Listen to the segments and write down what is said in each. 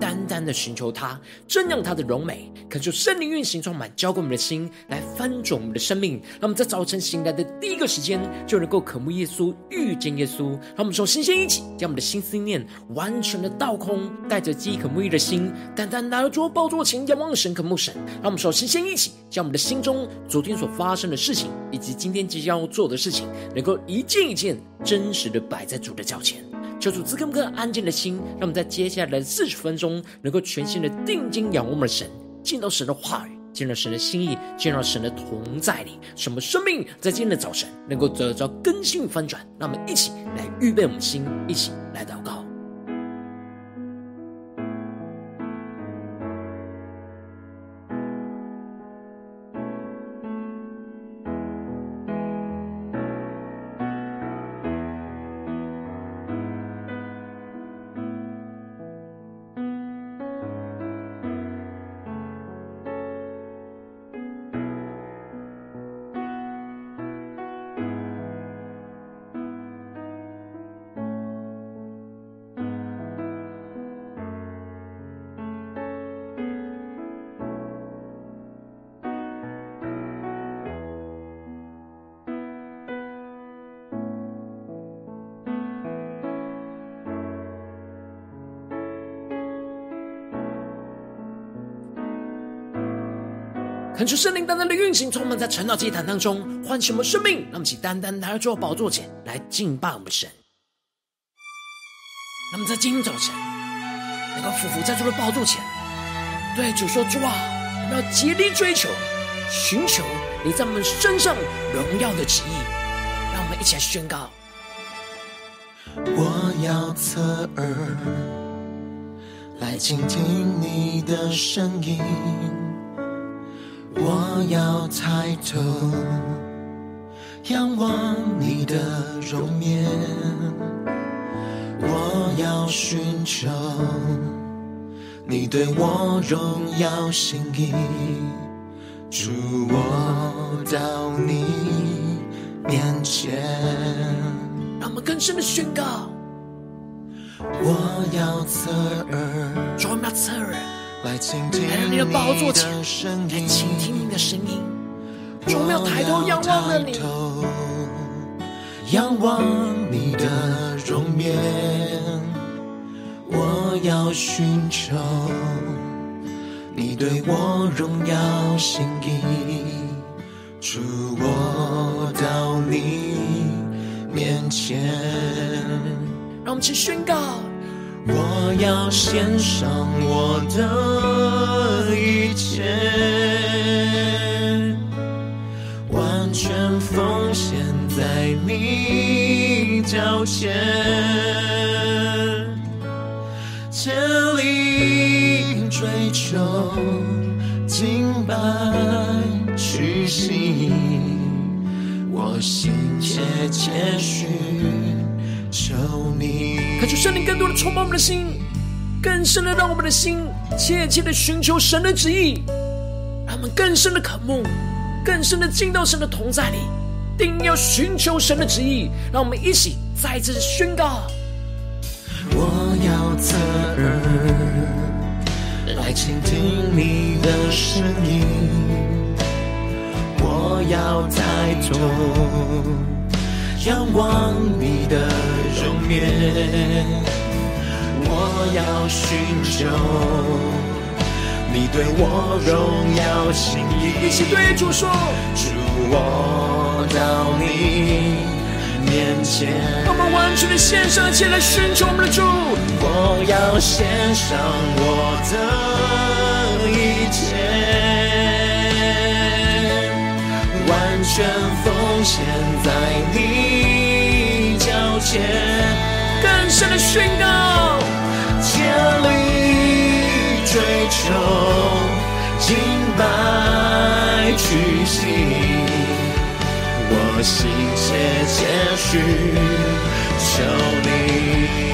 单单的寻求他，正让他的荣美，恳求圣灵运行充满，浇灌我们的心，来翻转我们的生命。让我们在早晨醒来的第一个时间，就能够渴慕耶稣，遇见耶稣。让我们首先先一起将我们的心思念完全的倒空，带着饥渴慕义的心，单单来到主宝座前，仰望神，渴慕神。让我们首先先一起将我们的心中昨天所发生的事情，以及今天即将要做的事情，能够一件一件真实的摆在主的脚前。求主赐给我们安静的心，让我们在接下来的四十分钟，能够全心的定睛仰望我们的神，见到神的话语，见到神的心意，见到神的同在里，什么生命在今天的早晨能够得到更新与翻转。让我们一起来预备我们的心，一起来祷告。恳求圣灵单单的运行，充满在晨祷祭坛当中，唤醒我们生命。让我们起单单来到宝座前来敬拜我们神。那么在今天早晨，能够俯伏在主的宝座前，对主说：“主啊，我们要竭力追求、寻求你在我们身上荣耀的旨意。”让我们一起来宣告：我要侧耳来倾听你的声音。我要抬头仰望你的容颜，我要寻求你对我荣耀心意，主我到你面前。让我们更深的宣告，我要侧耳，我们要侧耳。来倾听你的声音，来倾听你的声音。我们要抬头仰望了你，仰望你的容颜。我要寻求你对我荣耀心意，主我到你面前。让我们去宣告。我要献上我的一切，完全奉献在你脚前，竭力追求，敬拜屈膝，我心切切寻求你。恳求圣灵更多的充满我们的心，更深的让我们的心切切的寻求神的旨意，让我们更深的渴慕，更深的进到神的同在里，定要寻求神的旨意。让我们一起再次宣告：我要侧耳来倾听你的声音，我要抬头。仰望你的容颜，我要寻求你对我荣耀心意。一起对主说：主，我到你面前。我们完全的献上，起来寻求我们的主。我要献上我的一切，完全奉现在你。更深的宣告，竭力追求，敬拜屈膝，我心切切寻求你。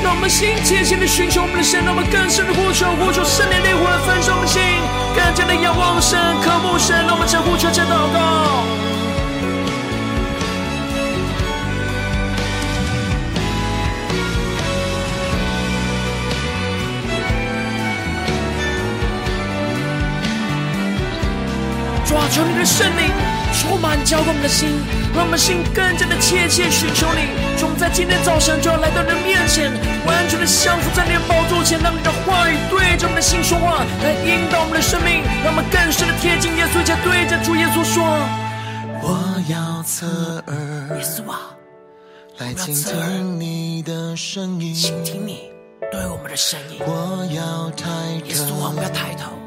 让我们心切切的寻求我们的神，让我们更深的呼求，呼求圣灵烈火来焚烧我们心，更加的仰望神，渴慕神，让我们将呼求、将祷告。求你的圣灵充满浇灌我们的心，让我们心更加的切切寻求你。从在今天早晨就要来到你的面前，完全的降服在你的宝座前，让你的话语对着我们的心说话，来引导我们的生命，让我们更深的贴近耶稣，且对着主耶稣说：我要侧耳，耶稣啊，来倾听你的声音，倾听你对我们的声音。我要抬头，耶稣啊，我们要抬头。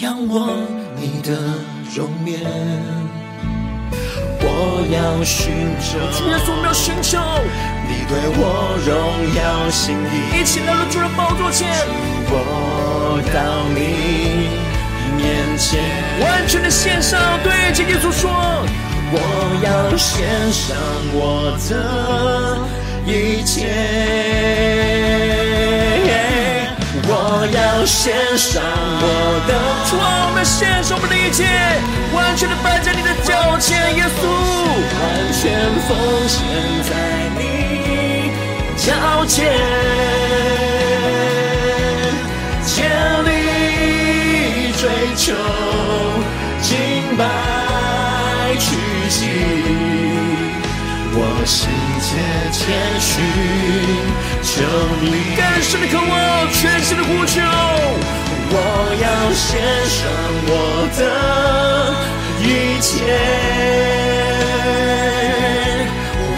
仰望你的容颜，我要寻求。主耶稣，我们要寻求你对我荣耀心意。一起来到主的宝座前，我到你面前，完全的献上，对着耶稣说：我要献上我的一切。我要献上我的，我们献上我们的一切，完全的摆在你的脚前，耶稣，完全奉献在你脚前，竭力追求，敬拜屈膝，我心切切寻。求你更深的渴望，全新的呼求。我要献上我的一切，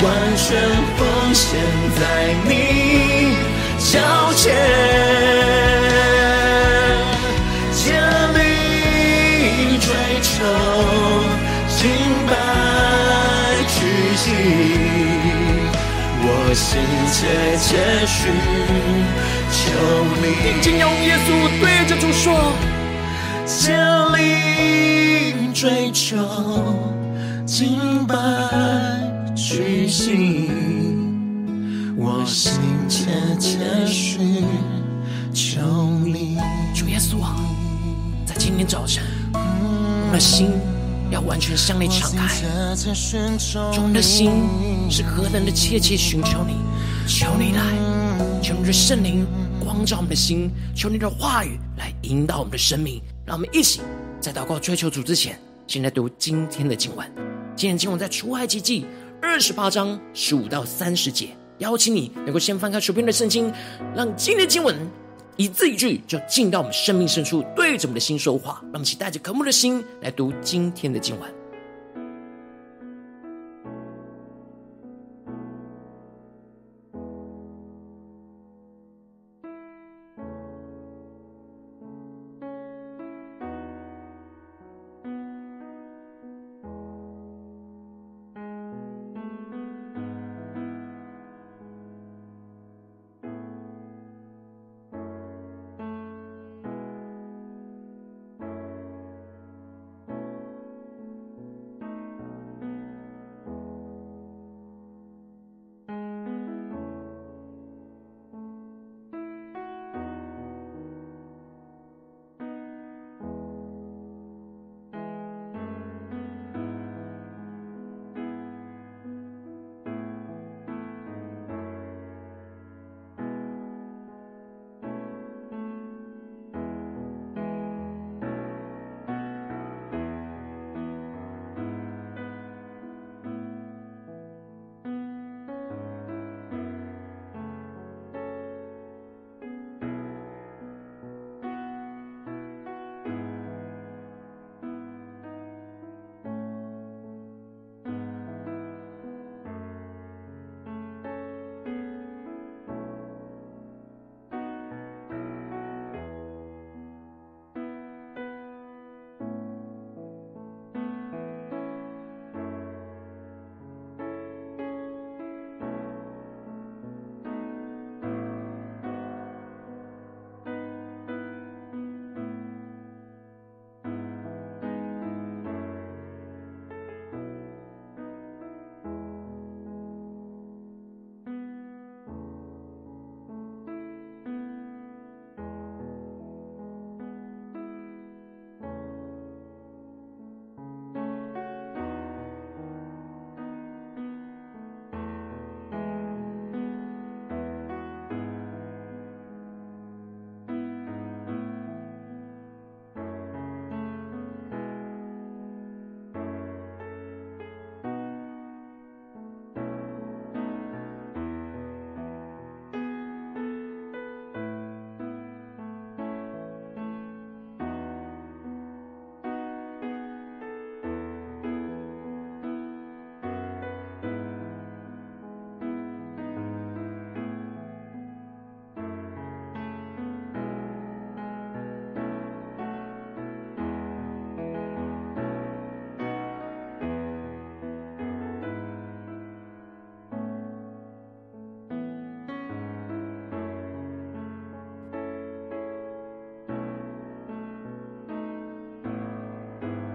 完全奉献在你脚前，我心切切寻求你，紧紧仰望耶稣，对着主说：竭力追求，敬拜屈膝。我心切切寻求你，主耶稣啊，在今天早晨，我们的心。要完全向你敞开，主，我们的心是何等的切切寻求你，求你来，求你的圣灵光照我们的心，求你的话语来引导我们的生命。让我们一起在祷告追求主之前，先来读今天的经文。今天经文在出埃及记二十八章十五到三十节。邀请你能够先翻开手边的圣经，让今天的经文。一字一句就进到我们生命深处，对着我们的心说话。让我们一起带着渴慕的心来读今天的经文。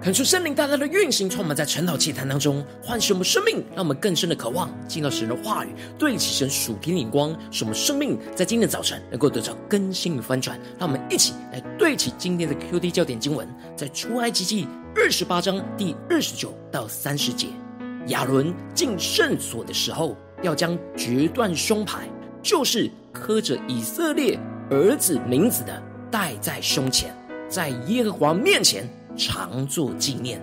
恳求圣灵大大的运行，充满在晨祷祭坛当中，唤醒我们生命，让我们更深的渴望进到神的话语，对齐神属天灵光，使我们生命在今天的早晨能够得到更新与翻转。让我们一起来对齐今天的 QD 焦点经文，在出埃及记二十八章第二十九到三十节。亚伦进圣所的时候，要将决断胸牌，就是刻着以色列儿子名字的，戴在胸前，在耶和华面前常作纪念；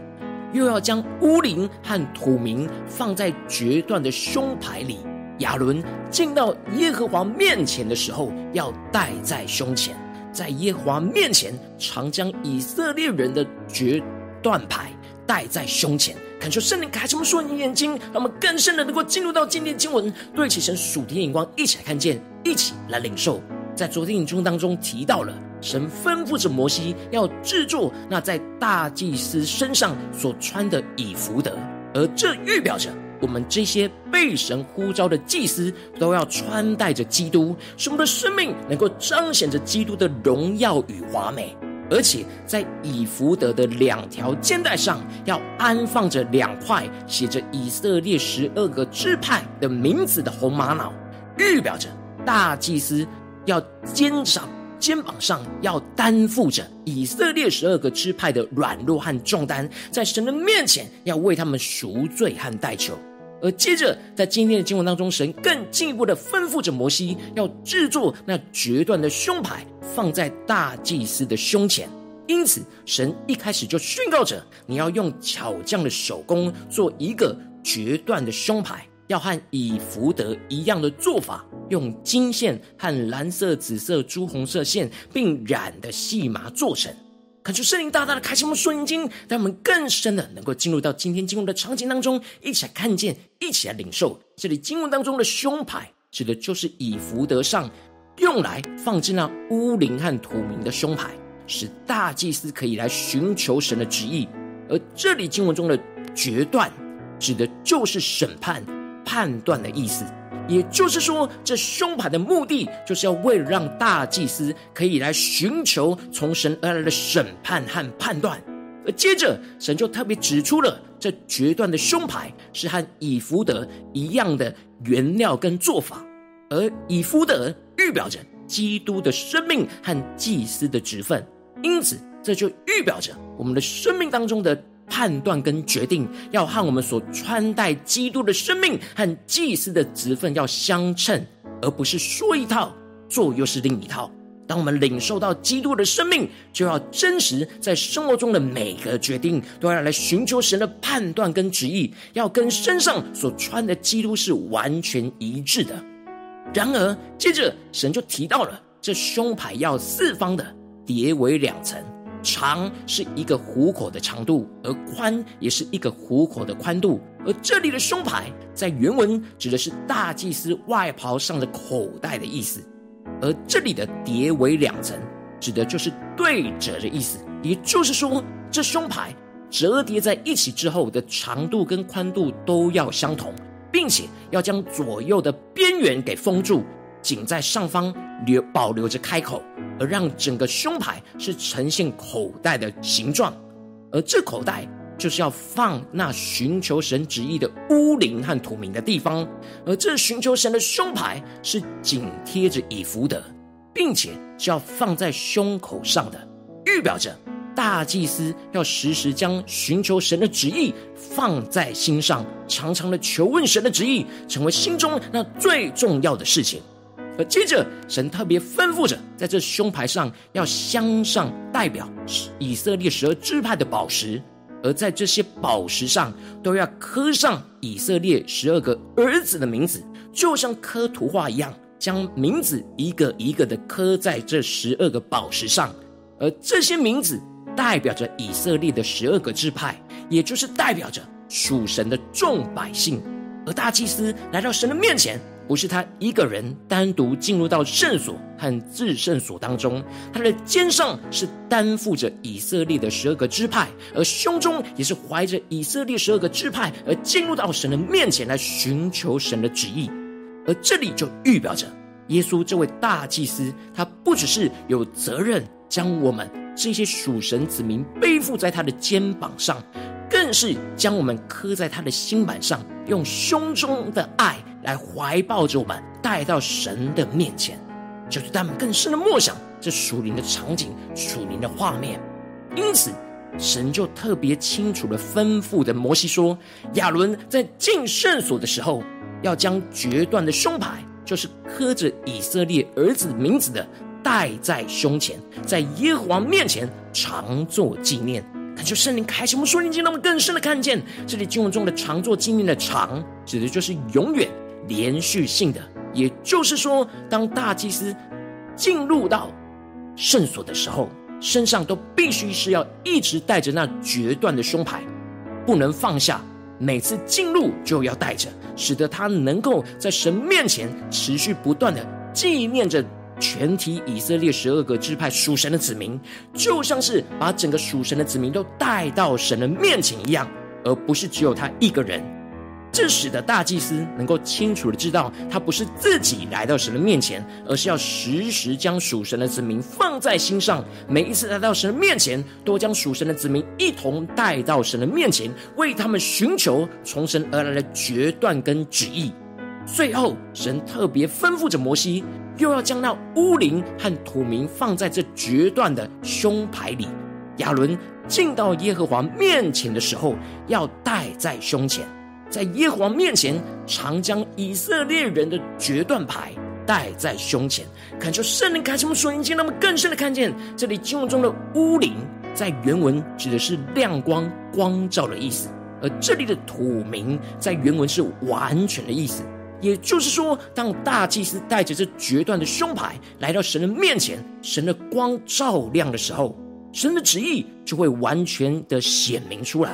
又要将乌灵和土明放在决断的胸牌里。亚伦进到耶和华面前的时候，要戴在胸前，在耶和华面前常将以色列人的决断牌戴在胸前。恳求圣灵开什么？说你眼睛，让我们更深的能够进入到今天的经文，对齐神属天眼光，一起来看见，一起来领受。在昨天影中当中提到了，神吩咐着摩西要制作那在大祭司身上所穿的以弗德，而这预表着我们这些被神呼召的祭司都要穿戴着基督，使我们的生命能够彰显着基督的荣耀与华美。而且在以弗德的两条肩带上，要安放着两块写着以色列十二个支派的名字的红玛瑙，预表着大祭司要肩上肩膀上要担负着以色列十二个支派的软弱和重担，在神的面前要为他们赎罪和代求。而接着，在今天的经文当中，神更进一步的吩咐着摩西，要制作那决断的胸牌，放在大祭司的胸前。因此，神一开始就宣告着：你要用巧匠的手工做一个决断的胸牌，要和以弗得一样的做法，用金线和蓝色、紫色、朱红色线，并染的细麻做成。恳求圣灵大大的开启我们属灵眼睛，让我们更深的能够进入到今天经文的场景当中，一起来看见，一起来领受。这里经文当中的胸牌，指的就是以弗得上用来放置那乌灵和土明的胸牌，使大祭司可以来寻求神的旨意。而这里经文中的决断，指的就是审判、判断的意思。也就是说，这胸牌的目的，就是要为了让大祭司可以来寻求从神而来的审判和判断。而接着，神就特别指出了这决断的胸牌是和以弗得一样的原料跟做法，而以弗得预表着基督的生命和祭司的职分，因此这就预表着我们的生命当中的。判断跟决定要和我们所穿戴基督的生命和祭司的职分要相称，而不是说一套做又是另一套。当我们领受到基督的生命，就要真实在生活中的每个决定都要来寻求神的判断跟旨意，要跟身上所穿的基督是完全一致的。然而，接着神就提到了这胸牌要四方的叠为两层。长是一个虎口的长度，而宽也是一个虎口的宽度。而这里的胸牌在原文指的是大祭司外袍上的口袋的意思，而这里的叠为两层，指的就是对折的意思。也就是说，这胸牌折叠在一起之后的长度跟宽度都要相同，并且要将左右的边缘给封住。仅在上方留保留着开口，而让整个胸牌是呈现口袋的形状，而这口袋就是要放那寻求神旨意的乌灵和土明的地方，而这寻求神的胸牌是紧贴着以弗得，并且是要放在胸口上的，预表着大祭司要时时将寻求神的旨意放在心上，常常的求问神的旨意，成为心中那最重要的事情。而接着，神特别吩咐着，在这胸牌上要镶上代表以色列十二支派的宝石，而在这些宝石上都要刻上以色列十二个儿子的名字，就像刻图画一样，将名字一个一个的刻在这十二个宝石上。而这些名字代表着以色列的十二个支派，也就是代表着属神的众百姓。而大祭司来到神的面前。不是他一个人单独进入到圣所和至圣所当中，他的肩上是担负着以色列的十二个支派，而胸中也是怀着以色列十二个支派，而进入到神的面前来寻求神的旨意。而这里就预表着耶稣这位大祭司，他不只是有责任将我们这些属神子民背负在他的肩膀上，更是将我们刻在他的心板上，用胸中的爱来怀抱着我们，带到神的面前，就是他们更深的默想这属灵的场景、属灵的画面。因此，神就特别清楚的吩咐的摩西说：“亚伦在进圣所的时候，要将决断的胸牌，就是刻着以色列儿子名字的。”戴在胸前，在耶和华面前常作纪念。感谢圣灵开启我们属灵经，让我们更深的看见这里经文中的“常作纪念”的“常”，指的就是永远、连续性的。也就是说，当大祭司进入到圣所的时候，身上都必须是要一直带着那决断的胸牌，不能放下。每次进入就要带着，使得他能够在神面前持续不断的纪念着。全体以色列十二个支派属神的子民，就像是把整个属神的子民都带到神的面前一样，而不是只有他一个人。这使得大祭司能够清楚的知道，他不是自己来到神的面前，而是要时时将属神的子民放在心上。每一次来到神的面前，都将属神的子民一同带到神的面前，为他们寻求从神而来的决断跟旨意。最后，神特别吩咐着摩西，又要将那乌灵和土名放在这决断的胸牌里。亚伦进到耶和华面前的时候，要戴在胸前，在耶和华面前常将以色列人的决断牌戴在胸前。恳求圣灵开启我们属灵经，让我们更深的看见这里经文中的乌灵，在原文指的是亮光、光照的意思，而这里的土名在原文是完全的意思。也就是说，当大祭司带着这决断的胸牌来到神的面前，神的光照亮的时候，神的旨意就会完全的显明出来。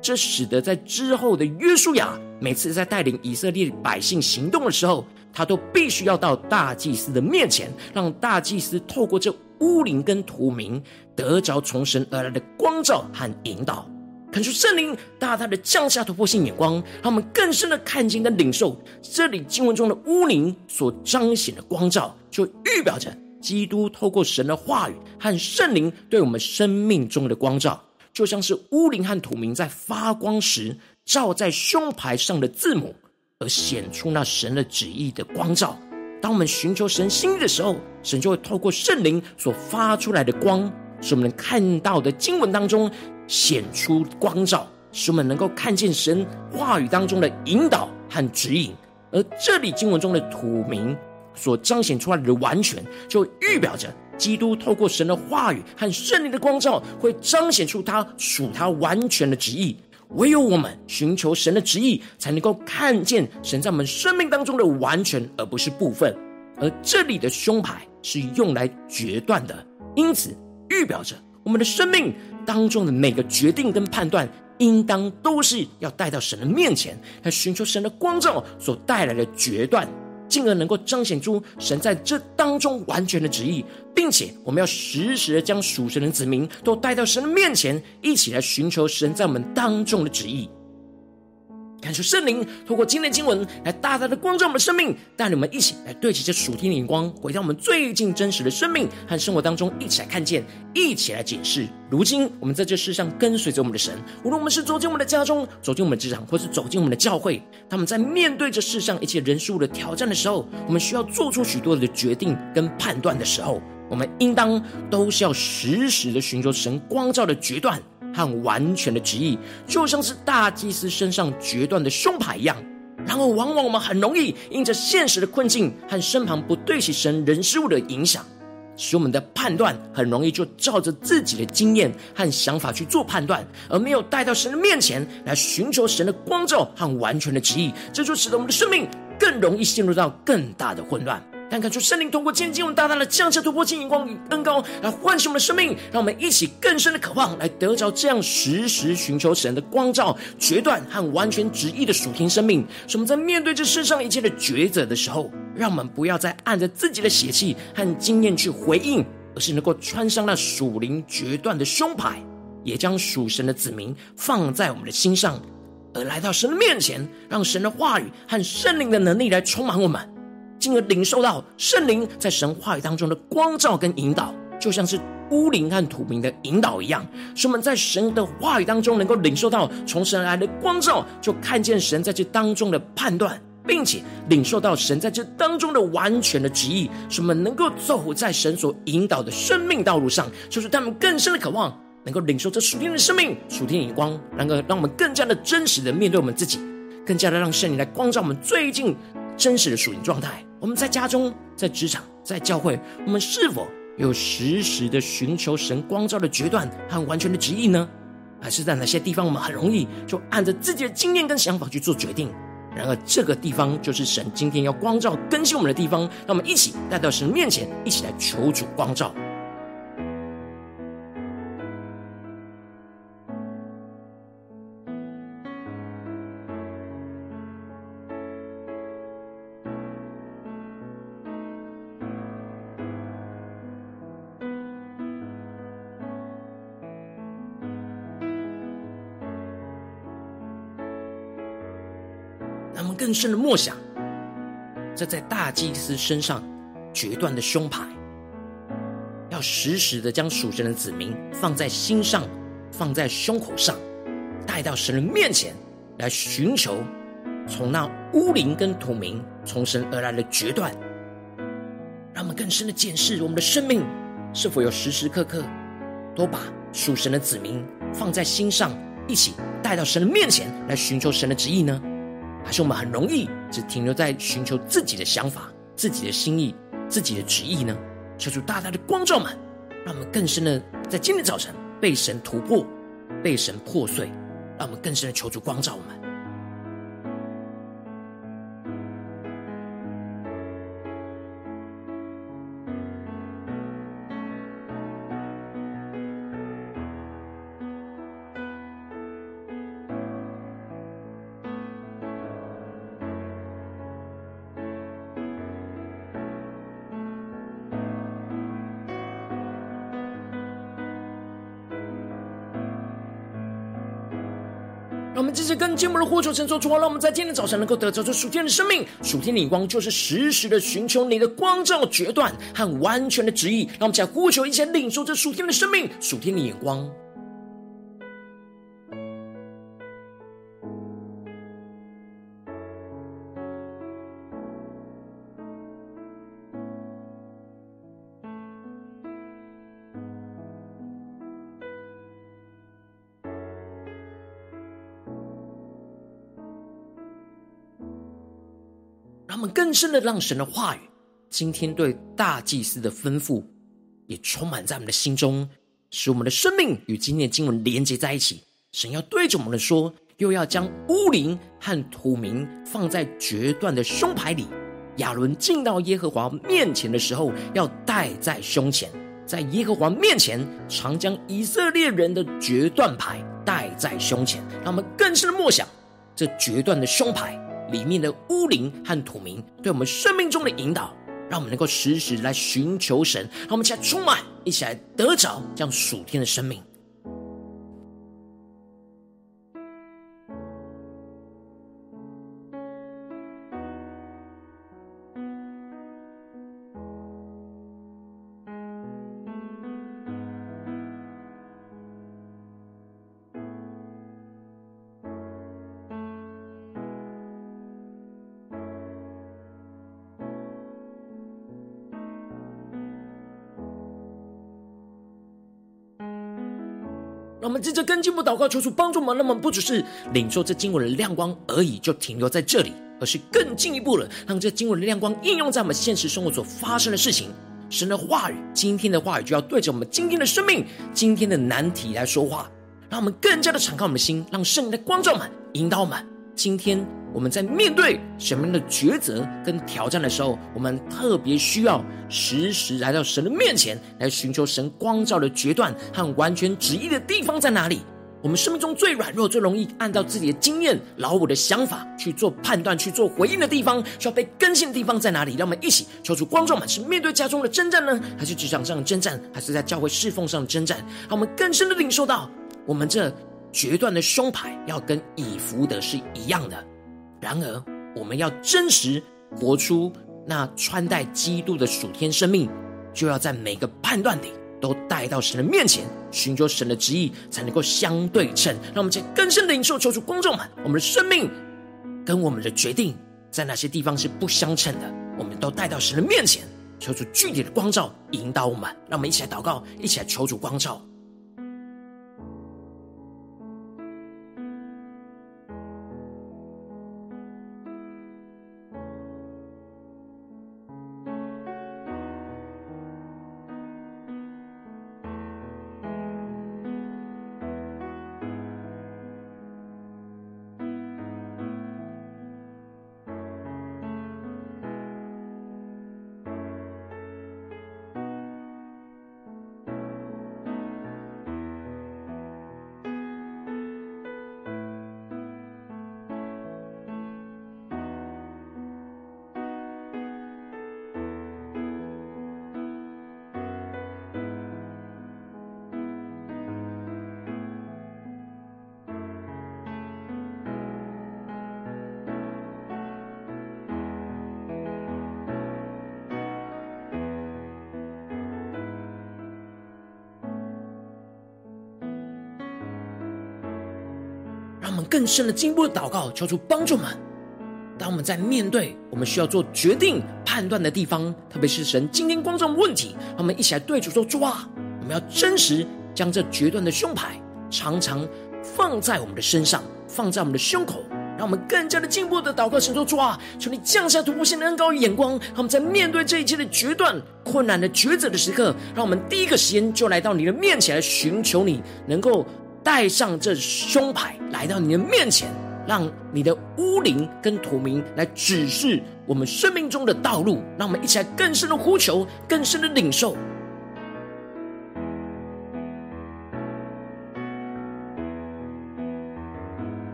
这使得在之后的约书亚每次在带领以色列百姓行动的时候，他都必须要到大祭司的面前，让大祭司透过这乌灵跟图明得着从神而来的光照和引导。恳求圣灵大大的降下突破性眼光，让我们更深的看见跟领受这里经文中的乌灵所彰显的光照，就预表着基督透过神的话语和圣灵对我们生命中的光照，就像是乌灵和土明在发光时照在胸牌上的字母，而显出那神的旨意的光照。当我们寻求神心意的时候，神就会透过圣灵所发出来的光，使我们能看到的经文当中。显出光照，使我们能够看见神话语当中的引导和指引。而这里经文中的土名所彰显出来的完全，就预表着基督透过神的话语和圣灵的光照，会彰显出他属他完全的旨意。唯有我们寻求神的旨意，才能够看见神在我们生命当中的完全，而不是部分。而这里的胸牌是用来决断的，因此预表着我们的生命。当中的每个决定跟判断，应当都是要带到神的面前，来寻求神的光照所带来的决断，进而能够彰显出神在这当中完全的旨意，并且我们要时时的将属神的子民都带到神的面前，一起来寻求神在我们当中的旨意。感受圣灵透过今天经文来大大的光照我们的生命，带领我们一起来对齐这属天的眼光，回到我们最近真实的生命和生活当中，一起来看见，一起来解释。如今我们在这世上跟随着我们的神，无论我们是走进我们的家中，走进我们的职场，或是走进我们的教会，他们在面对着世上一切人事物的挑战的时候，我们需要做出许多的决定跟判断的时候，我们应当都是要时时的寻求神光照的决断。和完全的旨意，就像是大祭司身上决断的胸牌一样。然而，往往我们很容易因着现实的困境和身旁不对其神人事物的影响，使我们的判断很容易就照着自己的经验和想法去做判断，而没有带到神的面前来寻求神的光照和完全的旨意。这就使得我们的生命更容易陷入到更大的混乱。但看出圣灵通过今天经大大的降下突破性眼光与恩膏，来唤醒我们的生命，让我们一起更深的渴望，来得着这样时时寻求神的光照、决断和完全旨意的属天生命。使我们在面对这世上一切的抉择的时候，让我们不要再按着自己的血气和经验去回应，而是能够穿上那属灵决断的胸牌，也将属神的子民放在我们的心上，而来到神的面前，让神的话语和圣灵的能力来充满我们。进而领受到圣灵在神话语当中的光照跟引导，就像是乌灵和土明的引导一样，使我们在神的话语当中能够领受到从神来的光照，就看见神在这当中的判断，并且领受到神在这当中的完全的旨意，使我们能够走在神所引导的生命道路上，就是他们更深的渴望，能够领受这属天的生命、属天的光，能够让我们更加的真实的面对我们自己，更加的让圣灵来光照我们最近真实的属灵状态。我们在家中、在职场、在教会，我们是否有时时的寻求神光照的决断和完全的旨意呢？还是在哪些地方我们很容易就按着自己的经验跟想法去做决定？然而，这个地方就是神今天要光照更新我们的地方，让我们一起带到神面前，一起来求主光照。更深的默想，这在大祭司身上决断的胸牌，要时时的将属神的子民放在心上，放在胸口上，带到神的面前来寻求，从那乌灵跟土明从神而来的决断，让我们更深的检视我们的生命，是否有时时刻刻都把属神的子民放在心上，一起带到神的面前来寻求神的旨意呢？还是我们很容易只停留在寻求自己的想法、自己的心意、自己的旨意呢？求主大大的光照们，让我们更深的在今天早晨被神突破、被神破碎，让我们更深的求主光照我们。们继续跟经文的呼求，承受主。啊，让我们在今天早晨能够得着这属天的生命、属天的眼光，就是时时的寻求你的光照、决断和完全的旨意。让我们在呼求，一起领受这属天的生命、属天的眼光。他们更深的让神的话语，今天对大祭司的吩咐，也充满在我们的心中，使我们的生命与今天经文连接在一起。神要对着我们说，又要将乌灵和土明放在决断的胸牌里。亚伦进到耶和华面前的时候，要戴在胸前，在耶和华面前常将以色列人的决断牌戴在胸前。让我们更深的默想这决断的胸牌。里面的乌灵和土明对我们生命中的引导，让我们能够时时来寻求神，让我们一起来充满，一起来得着这样属天的生命。让我们接着跟进步祷告，求主帮助我们。那么不只是领受这经文的亮光而已，就停留在这里，而是更进一步了，让这经文的亮光应用在我们现实生活所发生的事情。神的话语，今天的话语就要对着我们今天的生命、今天的难题来说话，让我们更加的敞开我们的心，让圣灵的光照们引导我们。今天我们在面对什么样的抉择跟挑战的时候，我们特别需要时时来到神的面前，来寻求神光照的决断和完全旨意的地方在哪里？我们生命中最软弱、最容易按照自己的经验、老我的想法去做判断、去做回应的地方，需要被更新的地方在哪里？让我们一起求主光照们，是面对家中的征战呢，还是职场上的征战，还是在教会侍奉上的征战？让我们更深的领受到我们这。决断的胸牌要跟以弗得是一样的，然而我们要真实活出那穿戴基督的属天生命，就要在每个判断里都带到神的面前，寻求神的旨意，才能够相对称。让我们在更深的领受，求主光照们，我们的生命跟我们的决定，在哪些地方是不相称的，我们都带到神的面前，求主具体的光照，引导我们。让我们一起来祷告，一起来求主光照。我们更深的进步的祷告，求主帮助我们。当我们在面对我们需要做决定、判断的地方，特别是神今天光照问题，我们一起来对主说：主啊，我们要真实将这决断的胸牌常常放在我们的身上，放在我们的胸口，让我们更加的进步的祷告，神说：主啊，求你降下突破性的恩膏与眼光，让我们在面对这一切的决断、困难的抉择的时刻，让我们第一个时间就来到你的面前来寻求你，能够。带上这胸牌来到你的面前，让你的乌灵跟土明来指示我们生命中的道路，让我们一起来更深的呼求，更深的领受。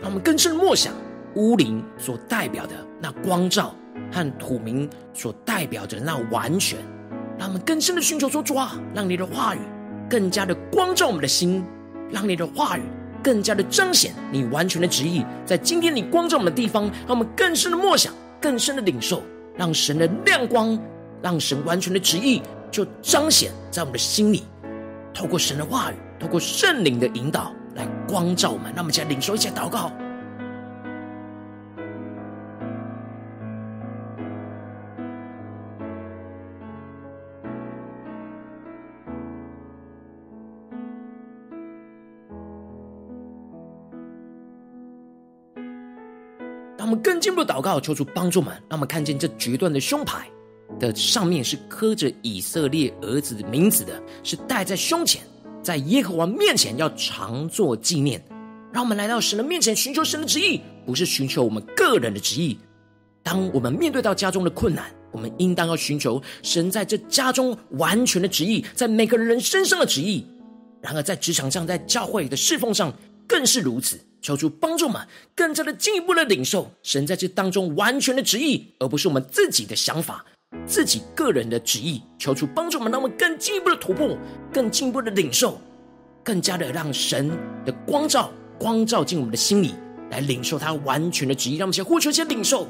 让我们更深的默想乌灵所代表的那光照。和土民所代表着那完全，让我们更深的寻求说：主啊，让你的话语更加的光照我们的心，让你的话语更加的彰显你完全的旨意，在今天你光照我们的地方，让我们更深的默想，更深的领受，让神的亮光，让神完全的旨意就彰显在我们的心里，透过神的话语，透过圣灵的引导来光照我们，让我们一起来领受，一起祷告。我们更进一步祷告，求主帮助我们，让我们看见这决断的胸牌的上面是刻着以色列儿子的名字的，是戴在胸前，在耶和华面前要常做纪念。让我们来到神的面前，寻求神的旨意，不是寻求我们个人的旨意。当我们面对到家中的困难，我们应当要寻求神在这家中完全的旨意，在每个人身上的旨意。然而，在职场上，在教会的侍奉上，更是如此。求主帮助我们，更加的进一步的领受神在这当中完全的旨意，而不是我们自己的想法、自己个人的旨意。求主帮助我们，让我们更进一步的突破，更进一步的领受，更加的让神的光照光照进我们的心里，来领受他完全的旨意。让我们先呼求，先领受。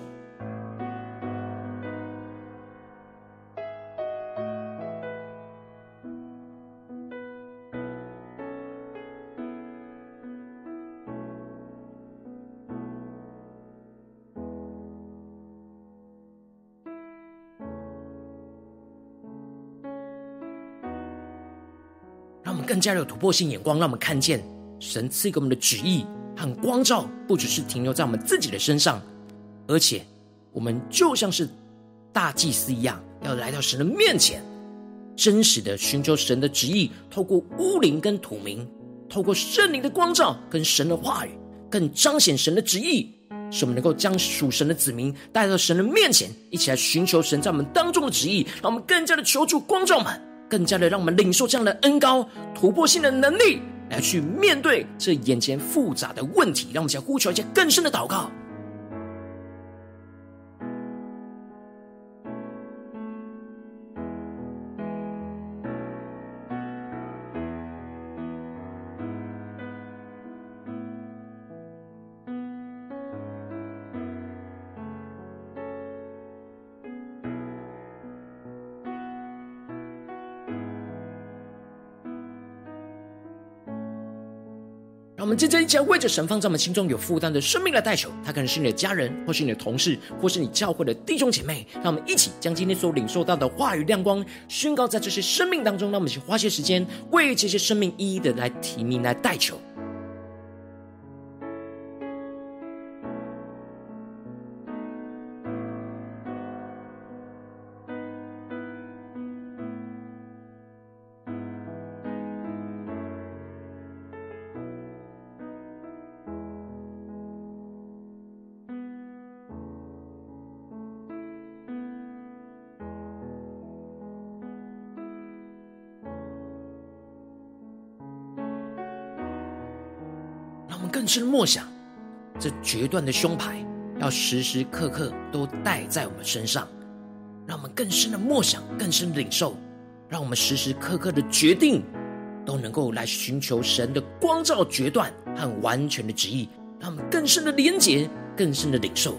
更加有突破性眼光，让我们看见神赐给我们的旨意和光照，不只是停留在我们自己的身上，而且我们就像是大祭司一样，要来到神的面前，真实的寻求神的旨意，透过乌灵跟土明，透过圣灵的光照跟神的话语，更彰显神的旨意，使我们能够将属神的子民带到神的面前，一起来寻求神在我们当中的旨意，让我们更加的求助光照们。更加的让我们领受这样的恩高，突破性的能力，来去面对这眼前复杂的问题。让我们想呼求一些更深的祷告。让我们接着一起来为着神放在我们心中有负担的生命来代求，他可能是你的家人，或是你的同事，或是你教会的弟兄姐妹。让我们一起将今天所领受到的话语亮光宣告在这些生命当中。让我们去花些时间为这些生命一一的来提名来代求。深的默想，这决断的胸牌要时时刻刻都带在我们身上，让我们更深的默想，更深的领受，让我们时时刻刻的决定都能够来寻求神的光照、决断和完全的旨意，让我们更深的连结，更深的领受。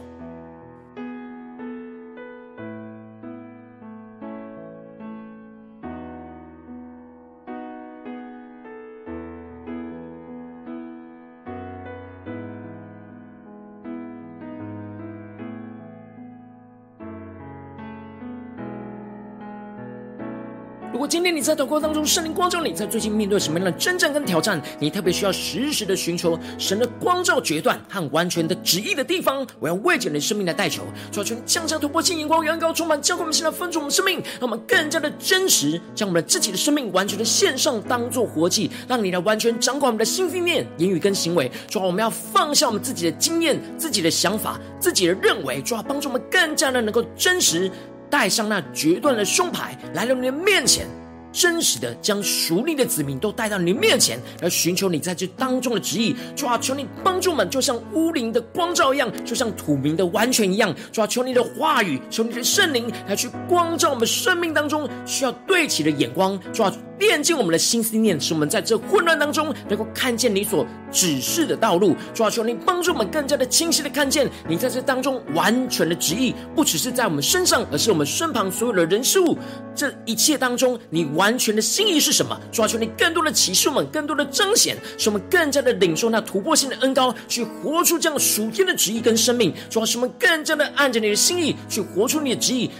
你在祷告当中，圣灵光照你，在最近面对什么样的征战跟挑战，你特别需要时时的寻求神的光照、决断和完全的旨意的地方，我要为着你的生命来代求，求求你降下突破性眼光，远高充满，教会我们现在分出我们生命，让我们更加的真实，将我们自己的生命完全的献上，当做活祭，让你来完全掌管我们的心、意念、言语跟行为。主啊，我们要放下我们自己的经验、自己的想法、自己的认为，主啊，帮助我们更加的能够真实。带上那决断的胸牌，来到你的面前，真实的将属灵的子民都带到你面前，来寻求你在这当中的旨意。主啊，求你帮助我们，就像乌灵的光照一样，就像土民的完全一样。主啊，求你的话语，求你的圣灵来去光照我们生命当中需要对齐的眼光。主啊。炼净我们的心思念，使我们在这混乱当中能够看见你所指示的道路。主啊，求你帮助我们更加的清晰的看见你在这当中完全的旨意，不只是在我们身上，而是我们身旁所有的人事物。这一切当中，你完全的心意是什么？抓住，你更多的启示我们，更多的彰显，使我们更加的领受那突破性的恩膏，去活出这样属天的旨意跟生命。主啊，使我们更加的按着你的心意去活出你的旨意，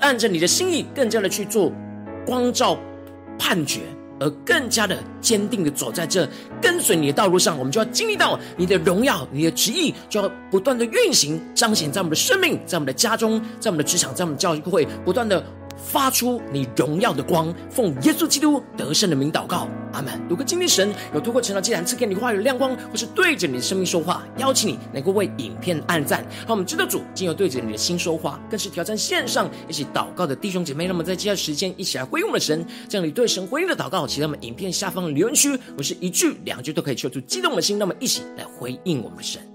按着你的心意更加的去做光照。判决，而更加的坚定的走在这跟随你的道路上，我们就要经历到你的荣耀，你的旨意就要不断的运行彰显在我们的生命，在我们的家中，在我们的职场，在我们的教会，不断的。发出你荣耀的光，奉耶稣基督得胜的名祷告，阿门。如果今天神有透过晨祷祭坛赐给你话语亮光，或是对着你的生命说话，邀请你能够为影片按赞，让我们知道主今有对着你的心说话，更是挑战线上一起祷告的弟兄姐妹。那么在接下来时间一起来回应我们的神，将你对神回应的祷告，请在我们影片下方的留言区，我是一句两句都可以说出激动的心，那么一起来回应我们的神。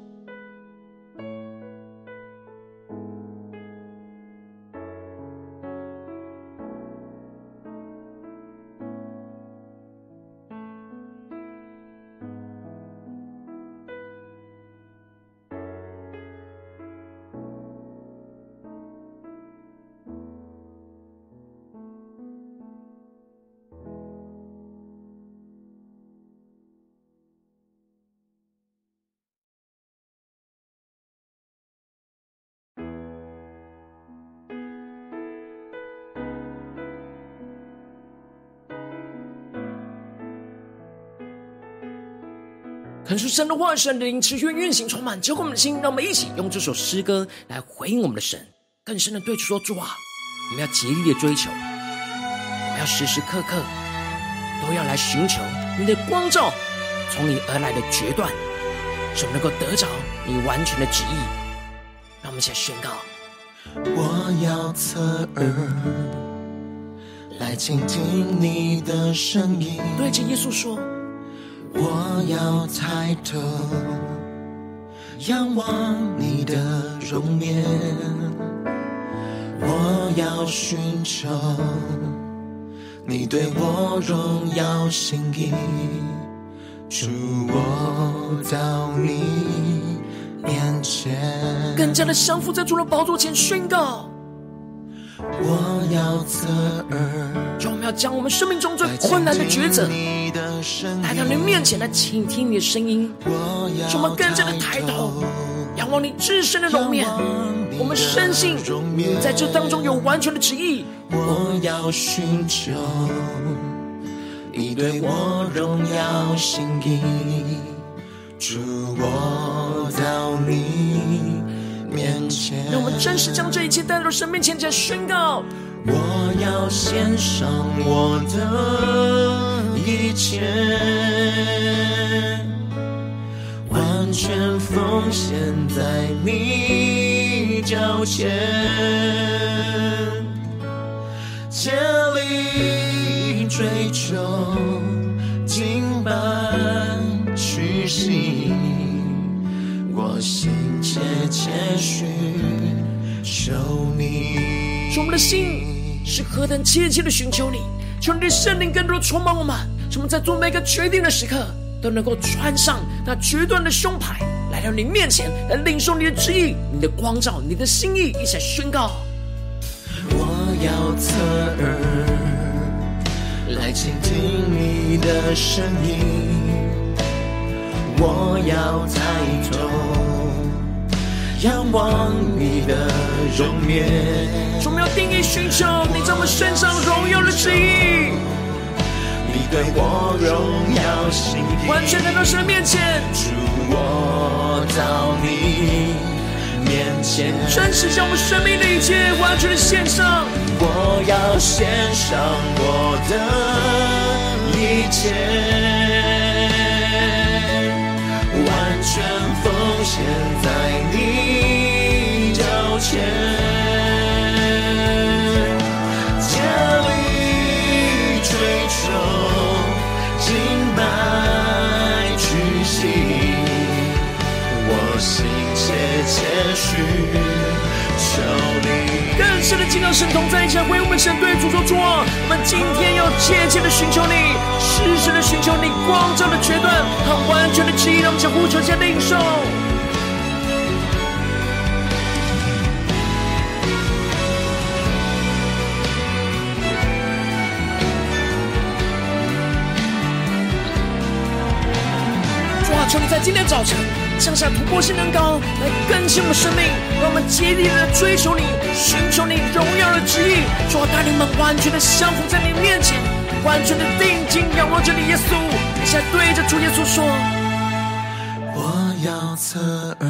恳求神的话、神的灵持续运行、充满、浇灌我们的心，让我们一起用这首诗歌来回应我们的神，更深的对主说：主啊，我们要竭力的追求，我们要时时刻刻都要来寻求你的光照，从你而来的决断，使我们能够得着你完全的旨意。让我们一起来宣告：我要侧耳来倾听你的声音，对着耶稣说。我要抬头仰望你的容颜，我要寻求你对我荣耀心意，主，我到你面前，更加的降服在主的宝座前宣告，我要侧耳，就我们要将我们生命中最困难的抉择，来到你面前来倾听你的声音。就我们更加的抬头，仰望你至深的容面。我们深信，在这当中有完全的旨意。我要寻求你对我荣耀心意，主我到你面前。让我们真实将这一切带到神面前，来宣告。我要献上我的一切，完全奉献在你脚前，竭力追求敬拜屈膝，我心切切寻求你。我们的心是何等切切的寻求你，求你的圣灵更多的充满我们，使我们在做每个决定的时刻，都能够穿上那决断的胸牌，来到你面前，来领受你的旨意、你的光照、你的心意，一起来宣告。我要侧耳来倾听你的声音，我要抬头。仰望你的容颜，我们要定义寻求你在我们身上荣耀的旨意。你对我荣耀心意，完全来到神面前，主我到你面前，真实将我们生命的一切完全的献上。我要献上我的一切。奉献在你脚前，竭力追求敬拜屈膝，我心切切寻求你。更深的敬拜神同在一起，为我们神对主说主啊，我们今天要切切的寻求你，实时的寻求你光照的决断和完全的旨意，让我们将呼求先领受。求你在今天早晨。向下突破性能高，来更新我们生命，让我们竭力的追求你，寻求你荣耀的旨意，主啊，带领我们完全的降服在你面前，完全的定睛仰望着你，耶稣，你现在对着主耶稣说：我要侧耳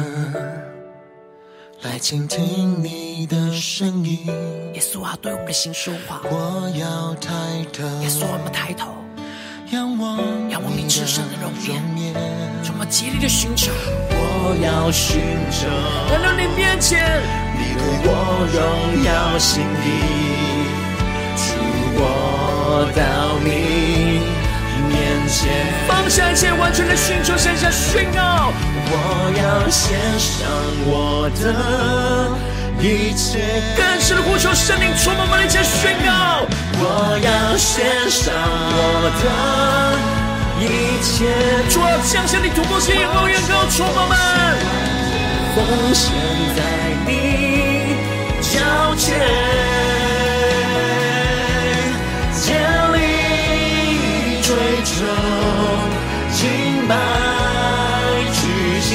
来倾听你的声音，耶稣啊，对我们的心说话。我要抬头，耶稣，我们抬头。仰望，仰望你至深的容颜，充满竭力的寻求。我要寻找，来到你面前，你对我荣耀心意，主我到你面前，放下一切，完全的寻求，向下宣告。我要献上我的。一切更深的呼求，圣灵充满我们，一切宣告。我要献上我的一切，主啊，降下你突破性、荣耀高充满我们，奉献在你脚前，竭力追求敬拜屈膝，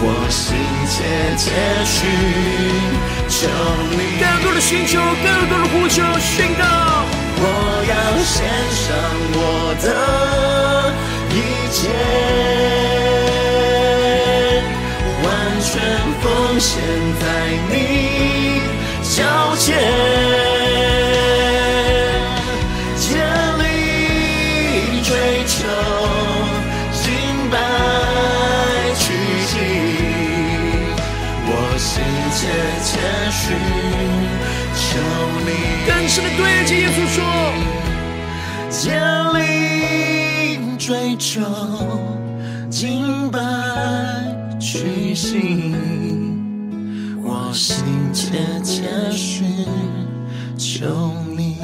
我心。切切寻求你，更多的寻求，更多的呼求，宣告。我要献上我的一切，完全奉献在你脚前。更深的对着耶稣说：竭力追求敬拜屈膝，我心切切寻求你。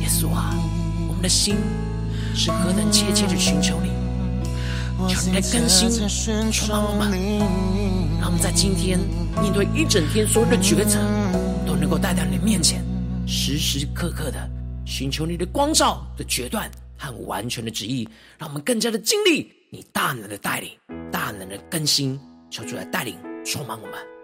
耶稣啊，我们的心是何等切切的寻求你，求你来更新充满我们，让我们在今天面对一整天所有的抉择。都能够带到你的面前，时时刻刻的寻求你的光照的决断和完全的旨意，让我们更加的经历你大能的带领、大能的更新，求主来带领充满我们。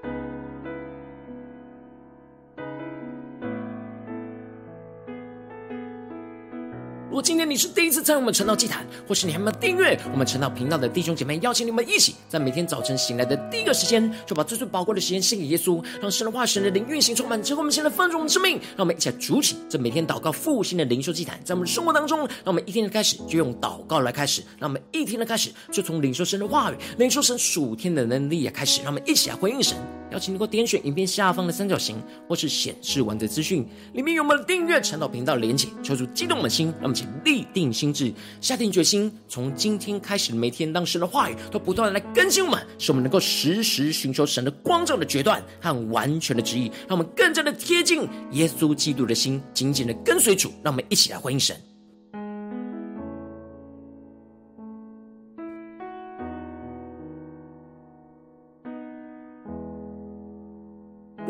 如果今天你是第一次参与我们晨祷祭坛，或是你还没有订阅我们晨祷频道的弟兄姐妹，邀请你们一起在每天早晨醒来的第一个时间，就把最最宝贵的时间献给耶稣，让神的话、神的灵运行充满，结果我们现在丰盛我们的生命。让我们一起来主起这每天祷告复兴的灵修祭坛，在我们的生活当中，让我们一天的开始就用祷告来开始，让我们一天的开始就从领受神的话语、领受神属天的能力也开始，让我们一起来回应神。邀请你给我点选影片下方的三角形，或是显示完整资讯，里面有我们的订阅晨祷频道连结，求主激动的心，让我们请立定心智，下定决心，从今天开始，每天当神的话语都不断的来更新我们，使我们能够时时寻求神的光照的决断和完全的旨意，让我们更加的贴近耶稣基督的心，紧紧的跟随主，让我们一起来回应神。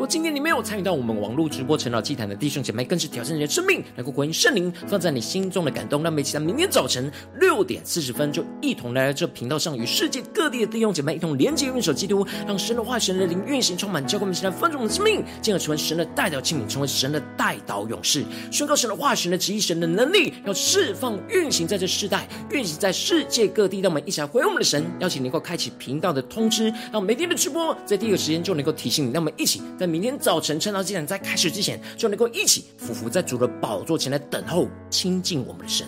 今天你没有参与到我们网络直播晨祷祭坛的弟兄姐妹，更是挑战你的生命，能够回应圣灵放在你心中的感动。让每期在明天早晨六点四十分，就一同来到这频道上，与世界各地的弟兄姐妹一同连接、运手基督，让神的化、神的灵运行充满，教会我们现在丰盛的生命，进而成为神的代祷器皿，成为神的代祷勇士，宣告神的化、神的旨意、神的能力，要释放、运行在这世。代，运行在世。界各地。让我们一起来回应我们的神，邀请你能够开启频道的通知，让每天的直播在第一个时间就能够提醒你。让我们一起在。明天早晨，趁到祭坛在开始之前，就能够一起俯伏在主的宝座前来等候亲近我们的神。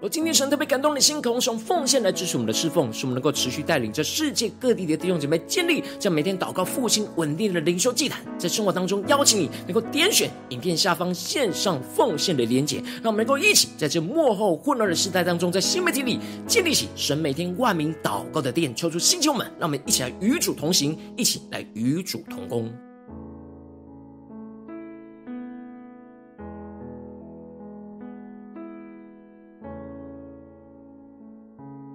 而今天神特别感动的心，渴望用奉献来支持我们的侍奉，使我们能够持续带领着世界各地的弟兄姐妹建立这样每天祷告复兴稳定的灵修祭坛。在生活当中，邀请你能够点选影片下方线上奉献的连结，让我们能够一起在这幕后混乱的时代当中，在新媒体里建立起神每天万名祷告的殿，抽出星球们，让我们一起来与主同行，一起来与主同工。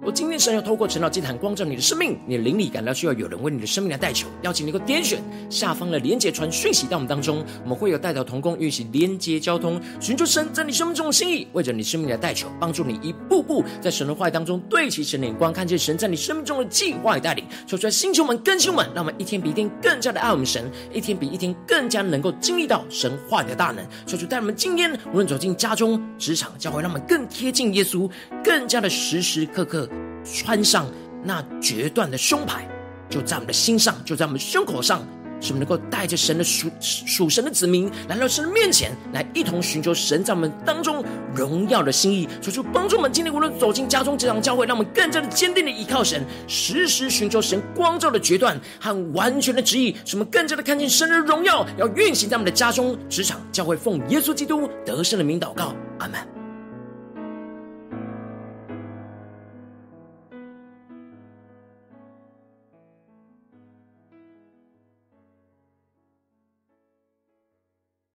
我今天神要透过晨祷祭坛光照你的生命，你的灵里感到需要有人为你的生命来代求，邀请你能够点选下方的连结传讯息到我们当中，我们会有代表同工运行连接交通，寻求神在你生命中的心意，为着你生命来代求，帮助你一步步在神的话语当中对齐神的眼光，看见神在你生命中的计划与带领。求出来，星球们、更新们，让我们一天比一天更加的爱我们神，一天比一天更加能够经历到神话语的大能。求主带我们今天无论走进家中、职场、教会，让我们更贴近耶稣，更加的时时刻刻。穿上那决断的胸牌，就在我们的心上，就在我们胸口上，使我们能够带着神的属属神的子民来到神的面前，来一同寻求神在我们当中荣耀的心意，求主帮助我们今天无论走进家中、这场教会，让我们更加的坚定的依靠神，时时寻求神光照的决断和完全的旨意，使我们更加的看见神的荣耀要运行在我们的家中、职场、教会，奉耶稣基督得胜的名祷告，阿门。